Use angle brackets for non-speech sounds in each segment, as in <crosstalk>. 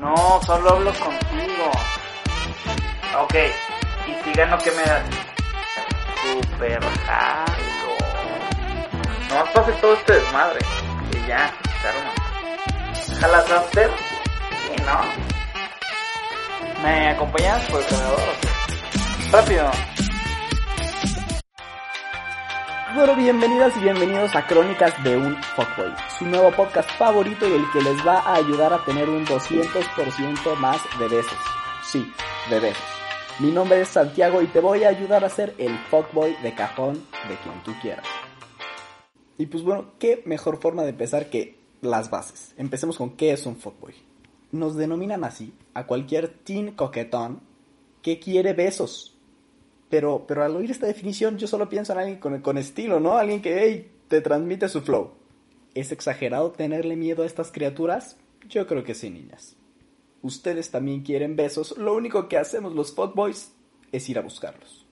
No, solo hablo contigo. Ok, y si gano, ¿qué me das? Super jalo. No pase todo este desmadre. Y ya, se. ¿Jalas after? Sí, ¿no? ¿Me acompañas por el cargador? Rápido. Bueno, bienvenidas y bienvenidos a Crónicas de un Fuckboy, su nuevo podcast favorito y el que les va a ayudar a tener un 200% más de besos. Sí, de besos. Mi nombre es Santiago y te voy a ayudar a ser el Fuckboy de cajón de quien tú quieras. Y pues bueno, qué mejor forma de empezar que las bases. Empecemos con qué es un Fuckboy. Nos denominan así a cualquier teen coquetón que quiere besos pero, pero al oír esta definición yo solo pienso en alguien con, con estilo, ¿no? Alguien que, hey, te transmite su flow. ¿Es exagerado tenerle miedo a estas criaturas? Yo creo que sí, niñas. Ustedes también quieren besos, lo único que hacemos los fuckboys es ir a buscarlos.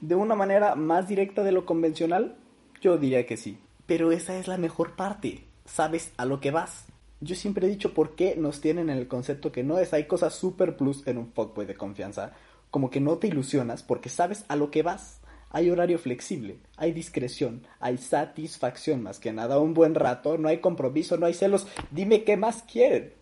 De una manera más directa de lo convencional, yo diría que sí. Pero esa es la mejor parte. Sabes a lo que vas. Yo siempre he dicho por qué nos tienen en el concepto que no es. Hay cosas super plus en un fuckboy de confianza como que no te ilusionas porque sabes a lo que vas. Hay horario flexible, hay discreción, hay satisfacción más que nada, un buen rato, no hay compromiso, no hay celos. Dime qué más quieren.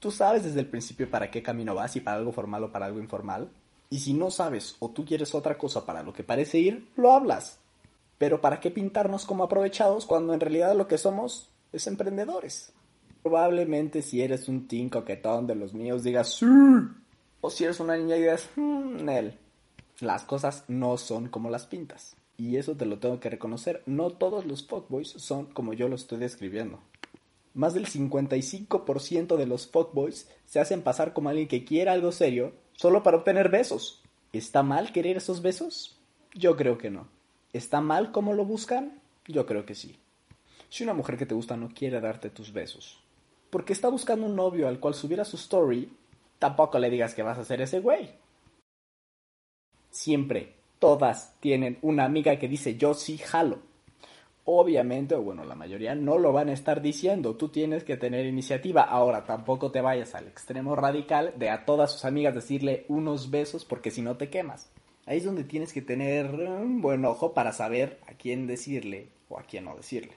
Tú sabes desde el principio para qué camino vas, y para algo formal o para algo informal. Y si no sabes o tú quieres otra cosa para lo que parece ir, lo hablas. Pero ¿para qué pintarnos como aprovechados cuando en realidad lo que somos es emprendedores? Probablemente si eres un coquetón de los míos digas, sí, o si eres una niña y dices, hmm, Nel, las cosas no son como las pintas. Y eso te lo tengo que reconocer. No todos los fuckboys son como yo lo estoy describiendo. Más del 55% de los fuckboys se hacen pasar como alguien que quiere algo serio solo para obtener besos. ¿Está mal querer esos besos? Yo creo que no. ¿Está mal cómo lo buscan? Yo creo que sí. Si una mujer que te gusta no quiere darte tus besos, porque está buscando un novio al cual subiera su story tampoco le digas que vas a ser ese güey. Siempre, todas tienen una amiga que dice yo sí jalo. Obviamente, o bueno, la mayoría no lo van a estar diciendo. Tú tienes que tener iniciativa. Ahora, tampoco te vayas al extremo radical de a todas sus amigas decirle unos besos porque si no te quemas. Ahí es donde tienes que tener un buen ojo para saber a quién decirle o a quién no decirle.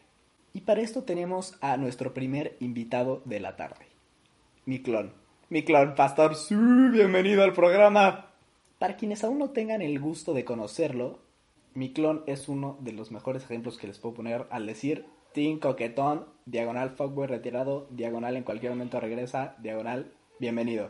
Y para esto tenemos a nuestro primer invitado de la tarde, mi clon mi clon pastor, sí, bienvenido al programa. Para quienes aún no tengan el gusto de conocerlo, mi clon es uno de los mejores ejemplos que les puedo poner al decir Team Coquetón, diagonal Fuckboy retirado, diagonal en cualquier momento regresa, diagonal, bienvenido.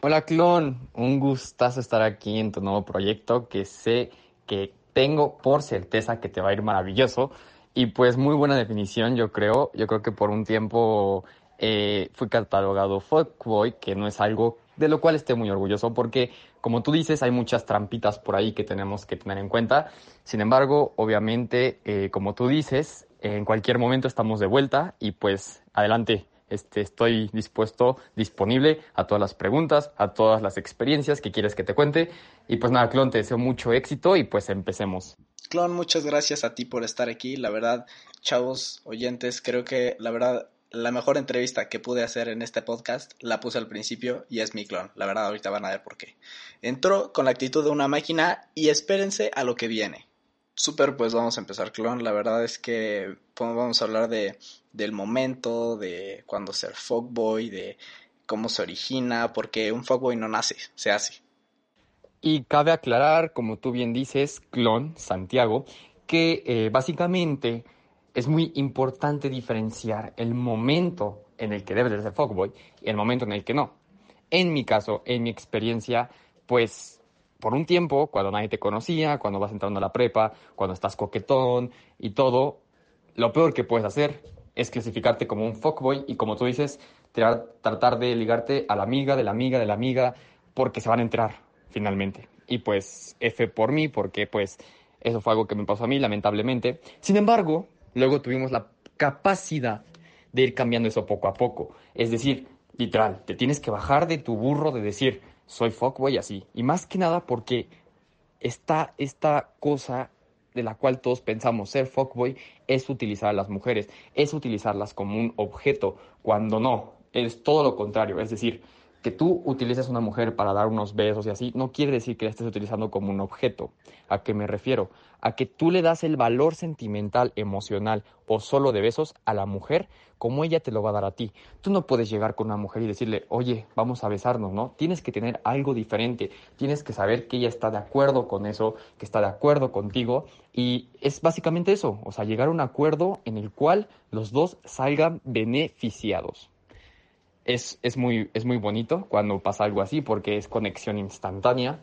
Hola clon, un gustazo estar aquí en tu nuevo proyecto que sé que tengo por certeza que te va a ir maravilloso y pues muy buena definición yo creo, yo creo que por un tiempo eh, fui catalogado fuckboy, que no es algo de lo cual esté muy orgulloso porque, como tú dices, hay muchas trampitas por ahí que tenemos que tener en cuenta. Sin embargo, obviamente, eh, como tú dices, en cualquier momento estamos de vuelta y pues adelante. Este, estoy dispuesto, disponible a todas las preguntas, a todas las experiencias que quieres que te cuente. Y pues nada, Clon, te deseo mucho éxito y pues empecemos. Clon, muchas gracias a ti por estar aquí. La verdad, chavos, oyentes, creo que la verdad la mejor entrevista que pude hacer en este podcast la puse al principio y es mi clon. La verdad, ahorita van a ver por qué. Entró con la actitud de una máquina y espérense a lo que viene. Super, pues vamos a empezar, clon. La verdad es que pues, vamos a hablar de, del momento, de cuándo ser fuckboy, de cómo se origina, porque un fuckboy no nace, se hace. Y cabe aclarar, como tú bien dices, clon, Santiago, que eh, básicamente es muy importante diferenciar el momento en el que debes de ser fuckboy y el momento en el que no. En mi caso, en mi experiencia, pues por un tiempo, cuando nadie te conocía, cuando vas entrando a la prepa, cuando estás coquetón y todo, lo peor que puedes hacer es clasificarte como un fuckboy y como tú dices, tratar de ligarte a la amiga, de la amiga, de la amiga, porque se van a enterar finalmente. Y pues F por mí, porque pues eso fue algo que me pasó a mí, lamentablemente. Sin embargo, Luego tuvimos la capacidad de ir cambiando eso poco a poco. Es decir, literal, te tienes que bajar de tu burro de decir, soy fuckboy así. Y más que nada porque está esta cosa de la cual todos pensamos ser fuckboy es utilizar a las mujeres, es utilizarlas como un objeto, cuando no. es todo lo contrario, es decir, que tú utilices una mujer para dar unos besos y así, no quiere decir que la estés utilizando como un objeto. ¿A qué me refiero? A que tú le das el valor sentimental, emocional o solo de besos a la mujer como ella te lo va a dar a ti. Tú no puedes llegar con una mujer y decirle, oye, vamos a besarnos, ¿no? Tienes que tener algo diferente, tienes que saber que ella está de acuerdo con eso, que está de acuerdo contigo y es básicamente eso, o sea, llegar a un acuerdo en el cual los dos salgan beneficiados es, es, muy, es muy bonito cuando pasa algo así porque es conexión instantánea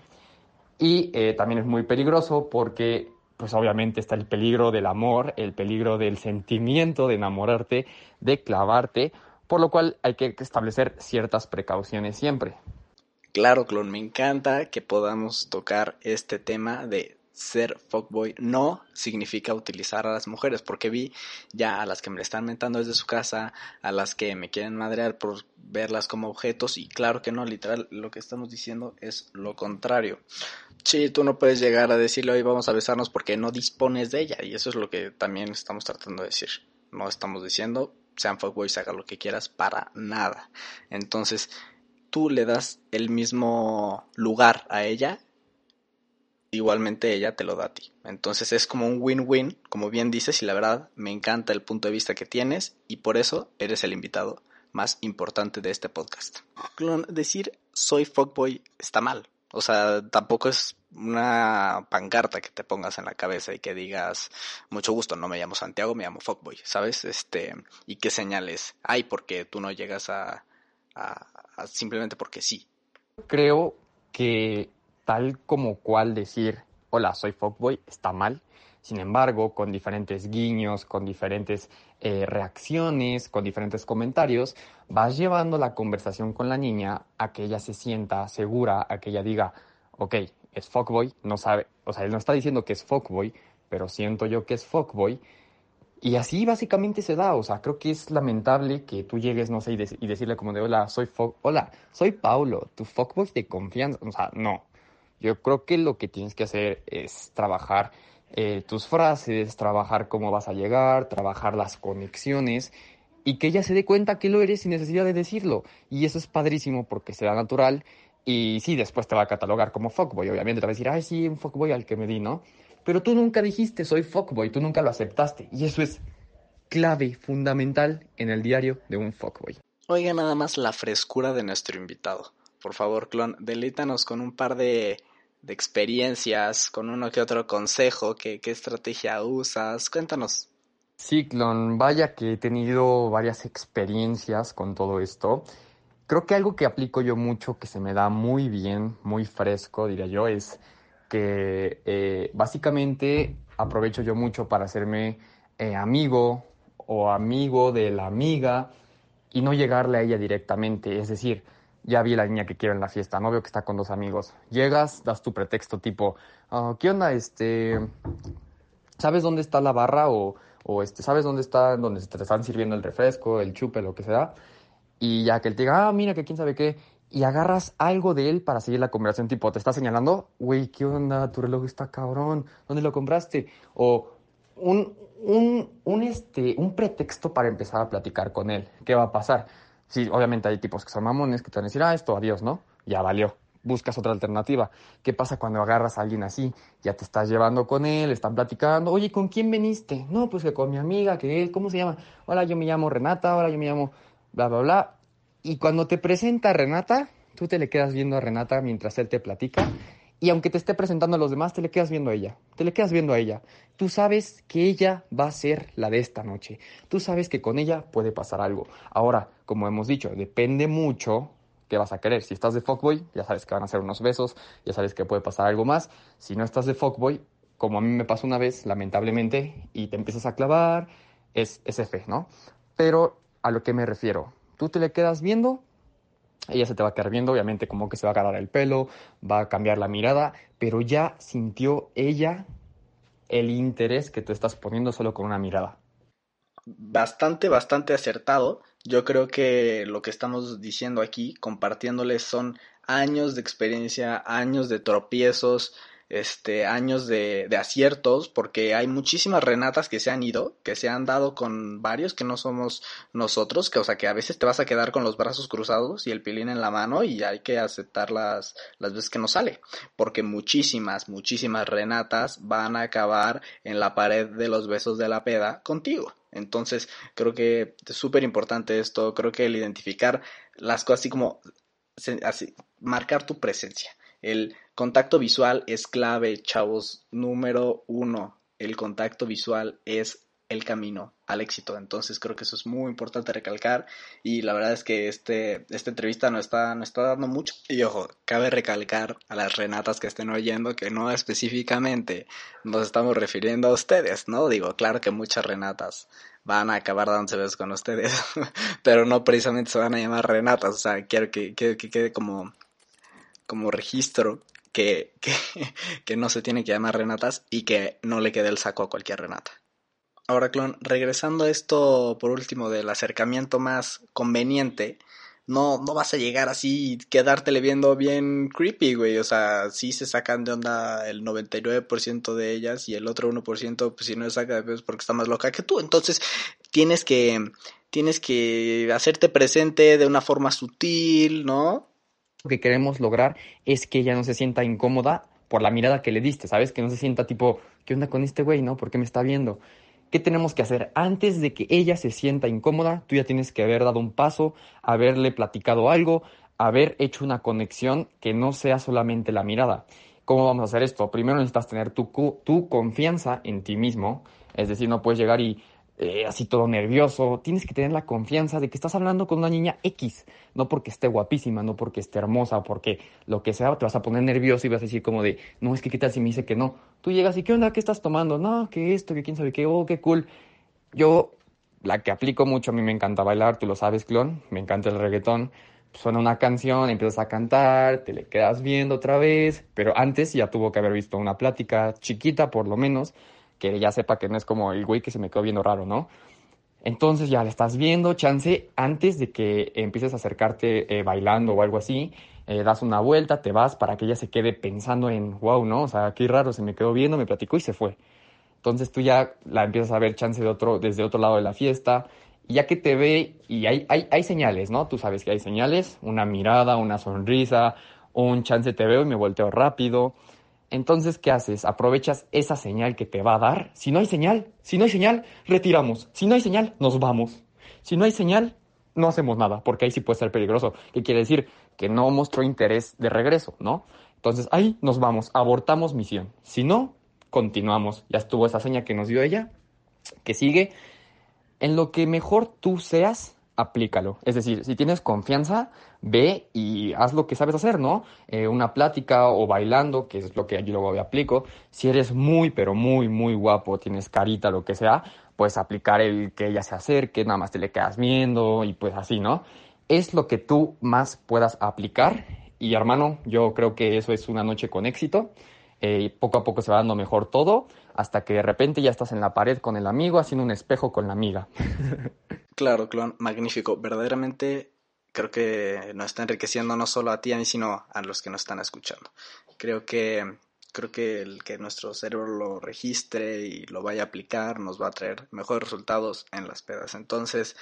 y eh, también es muy peligroso porque pues obviamente está el peligro del amor, el peligro del sentimiento de enamorarte, de clavarte, por lo cual hay que establecer ciertas precauciones siempre. Claro, Clon, me encanta que podamos tocar este tema de ser fuckboy no significa utilizar a las mujeres, porque vi ya a las que me están mentando desde su casa, a las que me quieren madrear por verlas como objetos, y claro que no, literal, lo que estamos diciendo es lo contrario. Sí, tú no puedes llegar a decirle hoy vamos a besarnos porque no dispones de ella, y eso es lo que también estamos tratando de decir. No estamos diciendo sean fuckboys, haga lo que quieras, para nada. Entonces, tú le das el mismo lugar a ella igualmente ella te lo da a ti. Entonces es como un win-win, como bien dices, y la verdad me encanta el punto de vista que tienes y por eso eres el invitado más importante de este podcast. Decir soy fuckboy está mal. O sea, tampoco es una pancarta que te pongas en la cabeza y que digas, mucho gusto, no me llamo Santiago, me llamo fuckboy, ¿sabes? Este, y qué señales hay porque tú no llegas a, a simplemente porque sí. Creo que tal como cual decir, hola, soy fuckboy, está mal. Sin embargo, con diferentes guiños, con diferentes eh, reacciones, con diferentes comentarios, vas llevando la conversación con la niña a que ella se sienta segura, a que ella diga, ok, es fuckboy, no sabe, o sea, él no está diciendo que es fuckboy, pero siento yo que es fuckboy. Y así básicamente se da, o sea, creo que es lamentable que tú llegues, no sé, y, decirle como de, hola, soy fuck, hola, soy Paulo, tu fuckboy de confianza, o sea, no, yo creo que lo que tienes que hacer es trabajar eh, tus frases, trabajar cómo vas a llegar, trabajar las conexiones y que ella se dé cuenta que lo eres sin necesidad de decirlo. Y eso es padrísimo porque será natural y sí, después te va a catalogar como fuckboy. Obviamente te va a decir, ay, sí, un fuckboy al que me di, ¿no? Pero tú nunca dijiste soy fuckboy, tú nunca lo aceptaste. Y eso es clave, fundamental en el diario de un fuckboy. Oiga nada más la frescura de nuestro invitado. Por favor, clon, delítanos con un par de de experiencias, con uno que otro consejo, qué, qué estrategia usas, cuéntanos. Ciclón, vaya que he tenido varias experiencias con todo esto. Creo que algo que aplico yo mucho, que se me da muy bien, muy fresco, diría yo, es que eh, básicamente aprovecho yo mucho para hacerme eh, amigo o amigo de la amiga y no llegarle a ella directamente. Es decir, ya vi la niña que quiero en la fiesta, no veo que está con dos amigos. Llegas, das tu pretexto tipo, ah, ¿qué onda? Este, ¿sabes dónde está la barra? O, o este, ¿sabes dónde está, donde te están sirviendo el refresco, el chupe, lo que sea? Y ya que él te diga, ah, mira, que quién sabe qué, y agarras algo de él para seguir la conversación, tipo, te está señalando, güey, ¿qué onda? Tu reloj está cabrón, ¿dónde lo compraste? O un, un, un, este, un pretexto para empezar a platicar con él. ¿Qué va a pasar? Sí, obviamente hay tipos que son mamones que te van a decir, ah, esto, adiós, ¿no? Ya valió. Buscas otra alternativa. ¿Qué pasa cuando agarras a alguien así? Ya te estás llevando con él, están platicando. Oye, ¿con quién veniste? No, pues que con mi amiga, que él, ¿cómo se llama? Hola, yo me llamo Renata, ahora yo me llamo bla, bla, bla. Y cuando te presenta Renata, tú te le quedas viendo a Renata mientras él te platica y aunque te esté presentando a los demás, te le quedas viendo a ella. Te le quedas viendo a ella. Tú sabes que ella va a ser la de esta noche. Tú sabes que con ella puede pasar algo. Ahora, como hemos dicho, depende mucho qué vas a querer. Si estás de fuckboy, ya sabes que van a ser unos besos, ya sabes que puede pasar algo más. Si no estás de fuckboy, como a mí me pasó una vez, lamentablemente, y te empiezas a clavar, es, es F, ¿no? Pero a lo que me refiero, tú te le quedas viendo ella se te va a quedar viendo, obviamente como que se va a agarrar el pelo, va a cambiar la mirada, pero ya sintió ella el interés que tú estás poniendo solo con una mirada. Bastante, bastante acertado. Yo creo que lo que estamos diciendo aquí, compartiéndoles, son años de experiencia, años de tropiezos, este, años de, aciertos, porque hay muchísimas Renatas que se han ido, que se han dado con varios que no somos nosotros, que o sea que a veces te vas a quedar con los brazos cruzados y el pilín en la mano y hay que aceptar las, las veces que no sale, porque muchísimas, muchísimas Renatas van a acabar en la pared de los besos de la peda contigo. Entonces, creo que es súper importante esto, creo que el identificar las cosas así como, así, marcar tu presencia. El contacto visual es clave, chavos. Número uno, el contacto visual es el camino al éxito. Entonces creo que eso es muy importante recalcar y la verdad es que este, esta entrevista no está, no está dando mucho. Y ojo, cabe recalcar a las Renatas que estén oyendo que no específicamente nos estamos refiriendo a ustedes, ¿no? Digo, claro que muchas Renatas van a acabar dándose besos con ustedes, <laughs> pero no precisamente se van a llamar Renatas, o sea, quiero que, que, que quede como, como registro que, <laughs> que, que no se tiene que llamar Renatas y que no le quede el saco a cualquier Renata. Ahora, Clon, regresando a esto por último del acercamiento más conveniente, no, no vas a llegar así quedártele viendo bien creepy, güey. O sea, sí se sacan de onda el 99% de ellas y el otro 1%, pues si no se saca de porque está más loca que tú. Entonces, tienes que, tienes que hacerte presente de una forma sutil, ¿no? Que queremos lograr es que ella no se sienta incómoda por la mirada que le diste, ¿sabes? Que no se sienta tipo, ¿qué onda con este güey, no? ¿Por qué me está viendo? ¿Qué tenemos que hacer? Antes de que ella se sienta incómoda, tú ya tienes que haber dado un paso, haberle platicado algo, haber hecho una conexión que no sea solamente la mirada. ¿Cómo vamos a hacer esto? Primero necesitas tener tu, tu confianza en ti mismo, es decir, no puedes llegar y eh, así todo nervioso. Tienes que tener la confianza de que estás hablando con una niña X, no porque esté guapísima, no porque esté hermosa, porque lo que sea, te vas a poner nervioso y vas a decir como de, no, es que qué tal si me dice que no. Tú llegas y, ¿qué onda? ¿Qué estás tomando? No, que esto, que quién sabe qué, oh, qué cool. Yo, la que aplico mucho, a mí me encanta bailar, tú lo sabes, clon, me encanta el reggaetón. Suena una canción, empiezas a cantar, te le quedas viendo otra vez, pero antes ya tuvo que haber visto una plática chiquita, por lo menos, que ya sepa que no es como el güey que se me quedó viendo raro, ¿no? Entonces ya le estás viendo, chance, antes de que empieces a acercarte eh, bailando o algo así, eh, das una vuelta, te vas para que ella se quede pensando en, wow, ¿no? O sea, qué raro, se me quedó viendo, me platicó y se fue. Entonces tú ya la empiezas a ver chance de otro, desde otro lado de la fiesta, ya que te ve, y hay, hay, hay señales, ¿no? Tú sabes que hay señales, una mirada, una sonrisa, un chance te veo y me volteo rápido, entonces, ¿qué haces? Aprovechas esa señal que te va a dar. Si no hay señal, si no hay señal, retiramos. Si no hay señal, nos vamos. Si no hay señal, no hacemos nada, porque ahí sí puede ser peligroso. ¿Qué quiere decir? Que no mostró interés de regreso, ¿no? Entonces ahí nos vamos, abortamos misión. Si no, continuamos. Ya estuvo esa señal que nos dio ella, que sigue. En lo que mejor tú seas, aplícalo. Es decir, si tienes confianza, ve y haz lo que sabes hacer, ¿no? Eh, una plática o bailando, que es lo que yo luego aplico. Si eres muy, pero muy, muy guapo, tienes carita, lo que sea, puedes aplicar el que ella se acerque, nada más te le quedas viendo y pues así, ¿no? Es lo que tú más puedas aplicar. Y hermano, yo creo que eso es una noche con éxito. Eh, poco a poco se va dando mejor todo, hasta que de repente ya estás en la pared con el amigo haciendo un espejo con la amiga. <laughs> Claro, clon, magnífico. Verdaderamente creo que nos está enriqueciendo no solo a ti, a mí, sino a los que nos están escuchando. Creo que creo que el que nuestro cerebro lo registre y lo vaya a aplicar nos va a traer mejores resultados en las pedas. Entonces,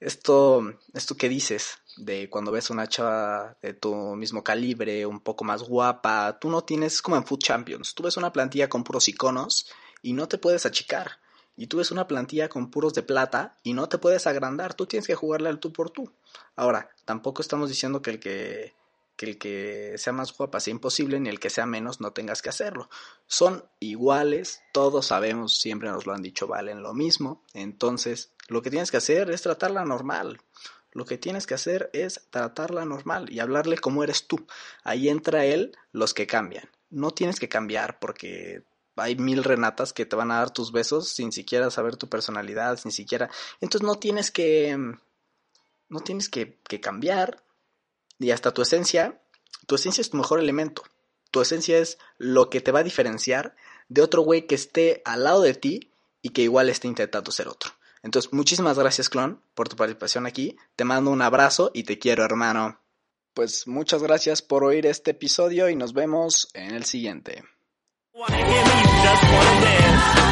esto, esto que dices de cuando ves una chava de tu mismo calibre, un poco más guapa, tú no tienes como en Food Champions, tú ves una plantilla con puros iconos y no te puedes achicar y tú ves una plantilla con puros de plata y no te puedes agrandar, tú tienes que jugarle al tú por tú. Ahora, tampoco estamos diciendo que el que, que el que sea más guapa sea imposible, ni el que sea menos no tengas que hacerlo. Son iguales, todos sabemos, siempre nos lo han dicho, valen lo mismo. Entonces, lo que tienes que hacer es tratarla normal. Lo que tienes que hacer es tratarla normal y hablarle como eres tú. Ahí entra él, los que cambian. No tienes que cambiar porque hay mil renatas que te van a dar tus besos sin siquiera saber tu personalidad, sin siquiera. Entonces no tienes que. No tienes que, que cambiar. Y hasta tu esencia. Tu esencia es tu mejor elemento. Tu esencia es lo que te va a diferenciar de otro güey que esté al lado de ti y que igual esté intentando ser otro. Entonces, muchísimas gracias, Clon, por tu participación aquí. Te mando un abrazo y te quiero, hermano. Pues muchas gracias por oír este episodio y nos vemos en el siguiente. Wanna hear me? You just wanna dance.